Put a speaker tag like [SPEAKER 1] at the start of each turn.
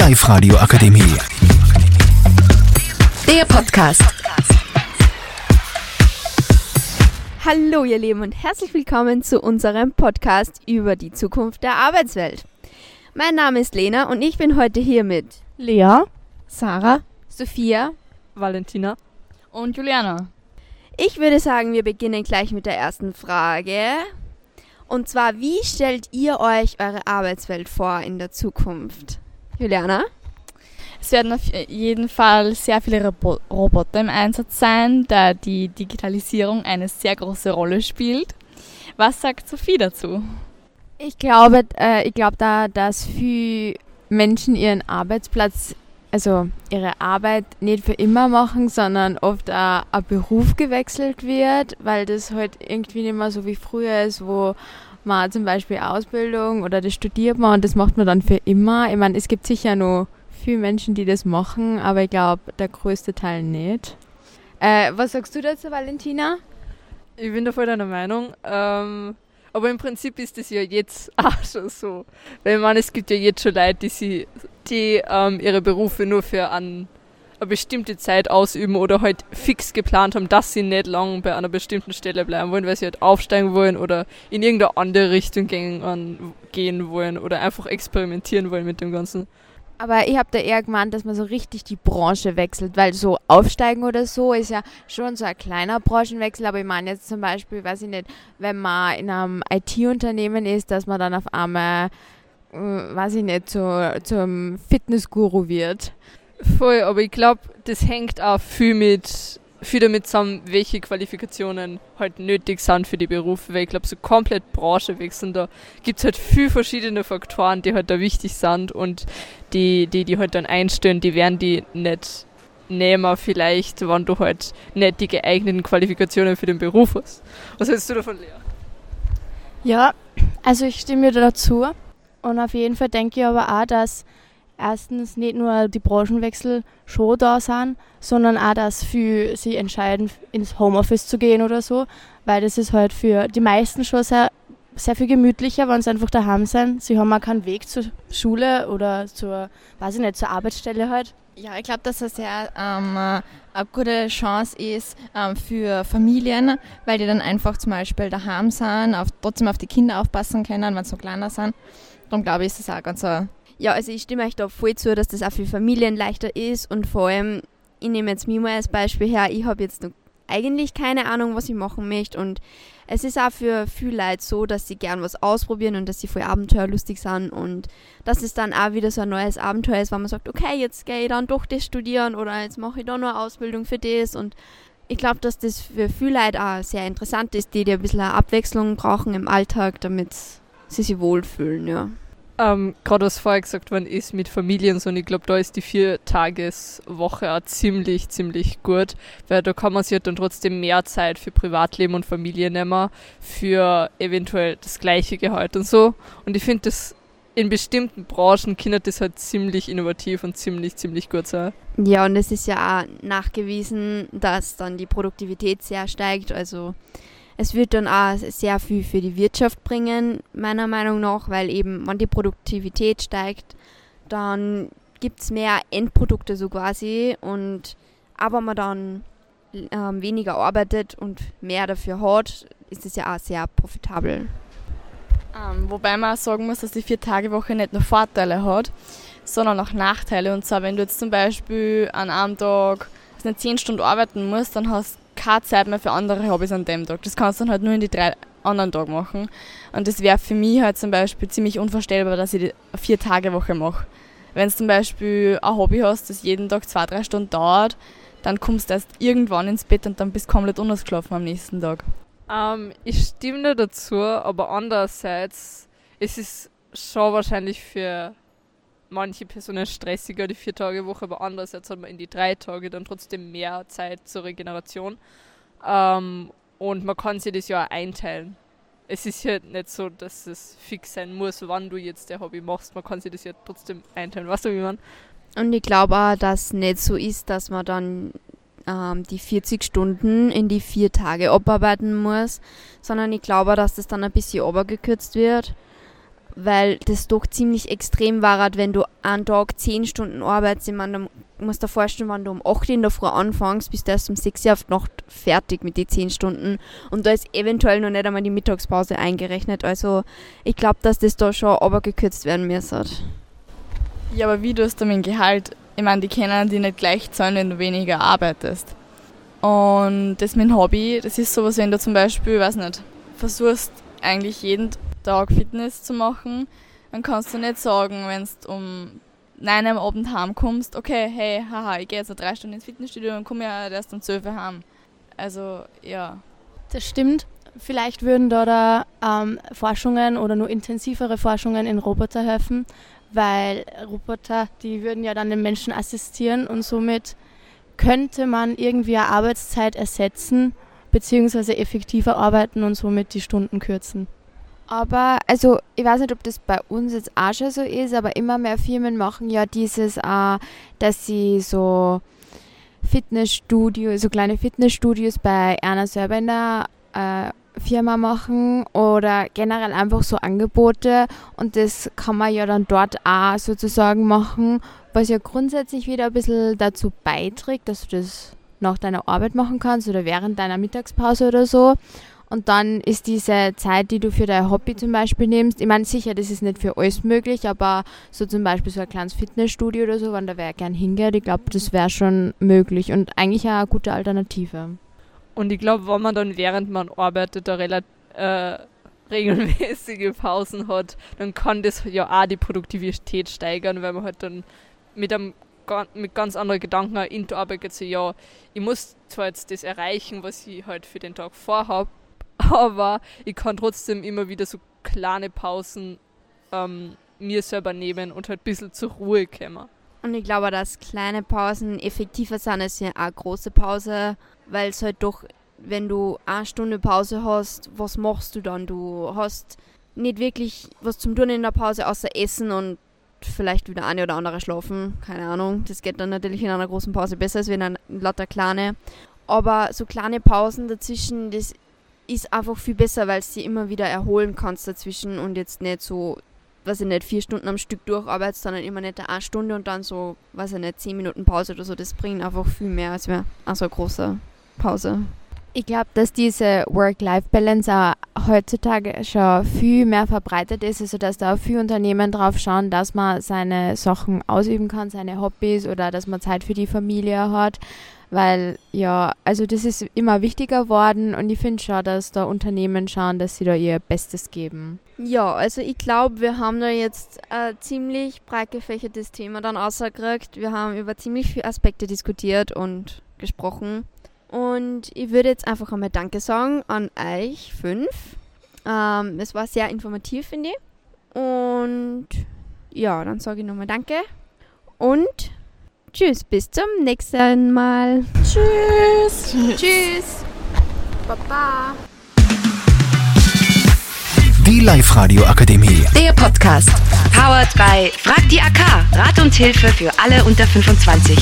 [SPEAKER 1] Live Radio Akademie.
[SPEAKER 2] Der Podcast.
[SPEAKER 3] Hallo ihr Lieben und herzlich willkommen zu unserem Podcast über die Zukunft der Arbeitswelt. Mein Name ist Lena und ich bin heute hier mit
[SPEAKER 4] Lea, Sarah,
[SPEAKER 3] Sophia.
[SPEAKER 5] Valentina.
[SPEAKER 6] Und Juliana.
[SPEAKER 3] Ich würde sagen, wir beginnen gleich mit der ersten Frage. Und zwar, wie stellt ihr euch eure Arbeitswelt vor in der Zukunft? Juliana?
[SPEAKER 6] Es werden auf jeden Fall sehr viele Robo Roboter im Einsatz sein, da die Digitalisierung eine sehr große Rolle spielt. Was sagt Sophie dazu?
[SPEAKER 4] Ich glaube, äh, ich glaube da, dass viele Menschen ihren Arbeitsplatz, also ihre Arbeit nicht für immer machen, sondern oft auch ein Beruf gewechselt wird, weil das halt irgendwie nicht mehr so wie früher ist, wo man zum Beispiel Ausbildung oder das studiert man und das macht man dann für immer. Ich meine, es gibt sicher noch viele Menschen, die das machen, aber ich glaube, der größte Teil nicht. Äh, was sagst du dazu, Valentina?
[SPEAKER 5] Ich bin da voll deiner Meinung. Ähm, aber im Prinzip ist das ja jetzt auch schon so. Weil ich meine, es gibt ja jetzt schon Leute, die, sie, die ähm, ihre Berufe nur für an eine bestimmte Zeit ausüben oder halt fix geplant haben, dass sie nicht lang bei einer bestimmten Stelle bleiben wollen, weil sie halt aufsteigen wollen oder in irgendeine andere Richtung gehen, gehen wollen oder einfach experimentieren wollen mit dem Ganzen.
[SPEAKER 4] Aber ich habe da eher gemeint, dass man so richtig die Branche wechselt, weil so aufsteigen oder so ist ja schon so ein kleiner Branchenwechsel. Aber ich meine jetzt zum Beispiel, weiß ich nicht, wenn man in einem IT-Unternehmen ist, dass man dann auf einmal, äh, weiß ich nicht, zu, zum Fitnessguru wird.
[SPEAKER 5] Voll, aber ich glaube, das hängt auch viel mit viel damit zusammen, welche Qualifikationen halt nötig sind für die Berufe, weil ich glaube, so komplett Branche wechseln, da gibt es halt viel verschiedene Faktoren, die halt da wichtig sind und die, die, die halt dann einstellen, die werden die nicht nehmen vielleicht, wenn du halt nicht die geeigneten Qualifikationen für den Beruf hast. Was hältst du davon, Lea?
[SPEAKER 7] Ja, also ich stimme dir dazu und auf jeden Fall denke ich aber auch, dass erstens nicht nur die Branchenwechsel schon da sind, sondern auch, dass für sie entscheiden, ins Homeoffice zu gehen oder so, weil das ist halt für die meisten schon sehr, sehr viel gemütlicher, wenn sie einfach daheim sind. Sie haben auch keinen Weg zur Schule oder zur, weiß ich nicht, zur Arbeitsstelle halt.
[SPEAKER 8] Ja, ich glaube, dass das sehr ähm, eine gute Chance ist ähm, für Familien, weil die dann einfach zum Beispiel daheim sind, auf, trotzdem auf die Kinder aufpassen können, wenn sie so kleiner sind. Darum glaube ich, ist das auch ganz eine
[SPEAKER 3] ja, also ich stimme euch da voll zu, dass das auch für Familien leichter ist und vor allem, ich nehme jetzt mal als Beispiel her, ich habe jetzt noch eigentlich keine Ahnung, was ich machen möchte und es ist auch für viele Leute so, dass sie gern was ausprobieren und dass sie voll abenteuerlustig sind und dass es dann auch wieder so ein neues Abenteuer ist, wenn man sagt, okay, jetzt gehe ich dann doch das studieren oder jetzt mache ich da eine Ausbildung für das und ich glaube, dass das für viele Leute auch sehr interessant ist, die, die ein bisschen Abwechslung brauchen im Alltag, damit sie sich wohlfühlen, ja.
[SPEAKER 5] Ähm, Gerade was vorher gesagt worden ist mit Familien so, und ich glaube, da ist die Viertageswoche auch ziemlich, ziemlich gut, weil da kann man sich halt dann trotzdem mehr Zeit für Privatleben und Familie nehmen, für eventuell das gleiche Gehalt und so. Und ich finde das in bestimmten Branchen kann das halt ziemlich innovativ und ziemlich, ziemlich gut sein.
[SPEAKER 3] Ja, und es ist ja auch nachgewiesen, dass dann die Produktivität sehr steigt. Also es wird dann auch sehr viel für die Wirtschaft bringen, meiner Meinung nach, weil eben, wenn die Produktivität steigt, dann gibt es mehr Endprodukte so quasi und aber man dann ähm, weniger arbeitet und mehr dafür hat, ist es ja auch sehr profitabel.
[SPEAKER 6] Ähm, wobei man auch sagen muss, dass die Vier-Tage-Woche nicht nur Vorteile hat, sondern auch Nachteile. Und zwar, wenn du jetzt zum Beispiel an einem Tag nicht zehn Stunden arbeiten musst, dann hast keine Zeit mehr für andere Hobbys an dem Tag. Das kannst du dann halt nur in die drei anderen Tagen machen. Und das wäre für mich halt zum Beispiel ziemlich unvorstellbar, dass ich die Vier-Tage-Woche mache. Wenn du zum Beispiel ein Hobby hast, das jeden Tag zwei, drei Stunden dauert, dann kommst du erst irgendwann ins Bett und dann bist du komplett unausgeschlafen am nächsten Tag.
[SPEAKER 5] Ähm, ich stimme dazu, aber andererseits ist es schon wahrscheinlich für manche Personen stressiger, die Vier-Tage-Woche, aber andererseits hat man in die drei Tage dann trotzdem mehr Zeit zur Regeneration. Ähm, und man kann sich das ja auch einteilen. Es ist ja nicht so, dass es fix sein muss, wann du jetzt der Hobby machst. Man kann sich das ja trotzdem einteilen. Weißt du, wie man?
[SPEAKER 3] Und ich glaube auch, dass nicht so ist, dass man dann ähm, die 40 Stunden in die vier Tage abarbeiten muss, sondern ich glaube, dass das dann ein bisschen obergekürzt wird weil das doch ziemlich extrem war, wenn du einen Tag 10 Stunden arbeitest. Ich meine, du musst dir vorstellen, wenn du um 8 Uhr in der Früh anfängst, bist du erst um 6 Uhr auf die Nacht fertig mit den 10 Stunden. Und da ist eventuell noch nicht einmal die Mittagspause eingerechnet. Also ich glaube, dass das da schon aber gekürzt werden müsste.
[SPEAKER 6] Ja, aber wie du es mit dem Gehalt? Ich meine, die können die nicht gleich zahlen, wenn du weniger arbeitest. Und das mit dem Hobby, das ist sowas, wenn du zum Beispiel, weiß nicht, versuchst eigentlich jeden Tag Fitness zu machen, dann kannst du nicht sagen, wenn du um 9 am Abend heimkommst, okay, hey, haha, ich gehe jetzt drei Stunden ins Fitnessstudio und komme ja erst um 12 Uhr heim. Also, ja.
[SPEAKER 7] Das stimmt. Vielleicht würden da, da ähm, Forschungen oder nur intensivere Forschungen in Roboter helfen, weil Roboter, die würden ja dann den Menschen assistieren und somit könnte man irgendwie eine Arbeitszeit ersetzen, beziehungsweise effektiver arbeiten und somit die Stunden kürzen.
[SPEAKER 4] Aber, also, ich weiß nicht, ob das bei uns jetzt auch schon so ist, aber immer mehr Firmen machen ja dieses, äh, dass sie so Fitnessstudios, so kleine Fitnessstudios bei einer selber in der äh, Firma machen oder generell einfach so Angebote und das kann man ja dann dort auch sozusagen machen, was ja grundsätzlich wieder ein bisschen dazu beiträgt, dass du das nach deiner Arbeit machen kannst oder während deiner Mittagspause oder so. Und dann ist diese Zeit, die du für dein Hobby zum Beispiel nimmst, ich meine sicher, das ist nicht für alles möglich, aber so zum Beispiel so ein kleines Fitnessstudio oder so, wenn da wer gern hingeht, ich glaube, das wäre schon möglich und eigentlich auch eine gute Alternative.
[SPEAKER 5] Und ich glaube, wenn man dann während man arbeitet da relativ äh, regelmäßige Pausen hat, dann kann das ja auch die Produktivität steigern, weil man halt dann mit einem mit ganz anderen Gedanken in die Arbeit geht, so, ja, ich muss zwar jetzt das erreichen, was ich halt für den Tag vorhabe, aber ich kann trotzdem immer wieder so kleine Pausen ähm, mir selber nehmen und halt ein bisschen zur Ruhe kommen.
[SPEAKER 3] Und ich glaube, dass kleine Pausen effektiver sind als eine große Pause, weil es halt doch, wenn du eine Stunde Pause hast, was machst du dann? Du hast nicht wirklich was zum Tun in der Pause, außer Essen und vielleicht wieder eine oder andere schlafen. Keine Ahnung. Das geht dann natürlich in einer großen Pause besser als wenn eine lauter kleine. Aber so kleine Pausen dazwischen, das ist einfach viel besser, weil du sie immer wieder erholen kannst dazwischen und jetzt nicht so, weiß ich nicht, vier Stunden am Stück durcharbeitest, sondern immer nicht eine Stunde und dann so, weiß ich nicht, zehn Minuten Pause oder so. Das bringt einfach viel mehr als wäre also eine große Pause.
[SPEAKER 4] Ich glaube, dass diese Work-Life-Balance auch heutzutage schon viel mehr verbreitet ist, also dass da auch viele Unternehmen drauf schauen, dass man seine Sachen ausüben kann, seine Hobbys oder dass man Zeit für die Familie hat weil ja, also das ist immer wichtiger worden und ich finde schon, dass da Unternehmen schauen, dass sie da ihr Bestes geben.
[SPEAKER 3] Ja, also ich glaube, wir haben da jetzt ein ziemlich breit gefächertes Thema dann ausgekriegt. Wir haben über ziemlich viele Aspekte diskutiert und gesprochen. Und ich würde jetzt einfach einmal Danke sagen an euch fünf. Ähm, es war sehr informativ, finde ich. Und ja, dann sage ich nochmal Danke. Und Tschüss, bis zum nächsten Mal.
[SPEAKER 6] Tschüss.
[SPEAKER 3] Tschüss. Baba.
[SPEAKER 1] Die Live-Radio Akademie.
[SPEAKER 2] Der Podcast. Powered by Frag die AK. Rat und Hilfe für alle unter 25.